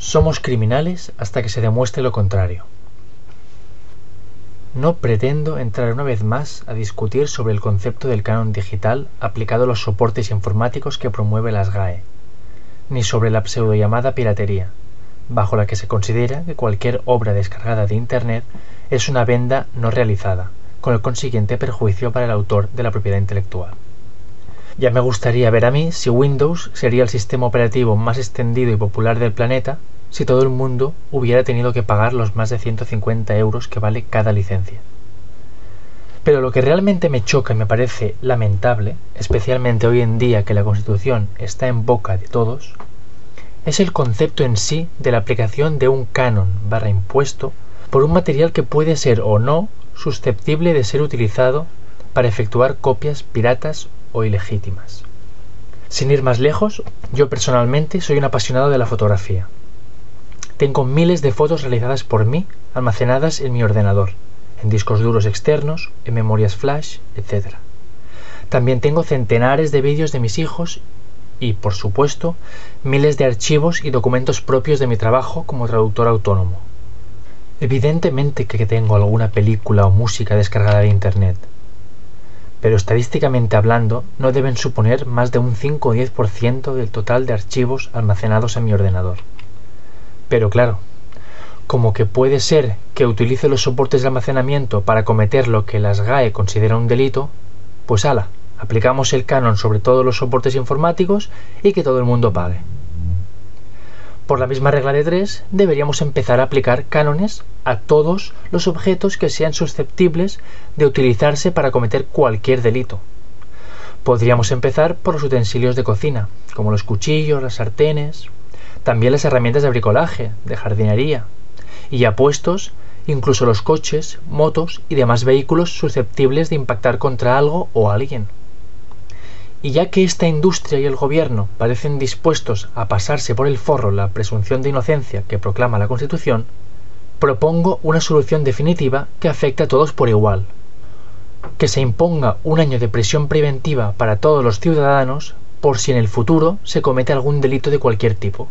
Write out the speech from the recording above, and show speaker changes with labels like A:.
A: Somos criminales hasta que se demuestre lo contrario. No pretendo entrar una vez más a discutir sobre el concepto del canon digital aplicado a los soportes informáticos que promueve las GAE, ni sobre la pseudo llamada piratería, bajo la que se considera que cualquier obra descargada de Internet es una venda no realizada, con el consiguiente perjuicio para el autor de la propiedad intelectual. Ya me gustaría ver a mí si Windows sería el sistema operativo más extendido y popular del planeta si todo el mundo hubiera tenido que pagar los más de 150 euros que vale cada licencia. Pero lo que realmente me choca y me parece lamentable, especialmente hoy en día que la Constitución está en boca de todos, es el concepto en sí de la aplicación de un canon barra impuesto por un material que puede ser o no susceptible de ser utilizado para efectuar copias piratas o ilegítimas. Sin ir más lejos, yo personalmente soy un apasionado de la fotografía. Tengo miles de fotos realizadas por mí almacenadas en mi ordenador, en discos duros externos, en memorias flash, etc. También tengo centenares de vídeos de mis hijos y, por supuesto, miles de archivos y documentos propios de mi trabajo como traductor autónomo. Evidentemente que tengo alguna película o música descargada de Internet, pero estadísticamente hablando no deben suponer más de un 5 o 10% del total de archivos almacenados en mi ordenador. Pero claro, como que puede ser que utilice los soportes de almacenamiento para cometer lo que las GAE considera un delito, pues ala, aplicamos el canon sobre todos los soportes informáticos y que todo el mundo pague. Por la misma regla de tres, deberíamos empezar a aplicar cánones a todos los objetos que sean susceptibles de utilizarse para cometer cualquier delito. Podríamos empezar por los utensilios de cocina, como los cuchillos, las sartenes, también las herramientas de bricolaje, de jardinería, y apuestos incluso los coches, motos y demás vehículos susceptibles de impactar contra algo o alguien. Y ya que esta industria y el gobierno parecen dispuestos a pasarse por el forro la presunción de inocencia que proclama la Constitución, propongo una solución definitiva que afecte a todos por igual. Que se imponga un año de prisión preventiva para todos los ciudadanos por si en el futuro se comete algún delito de cualquier tipo.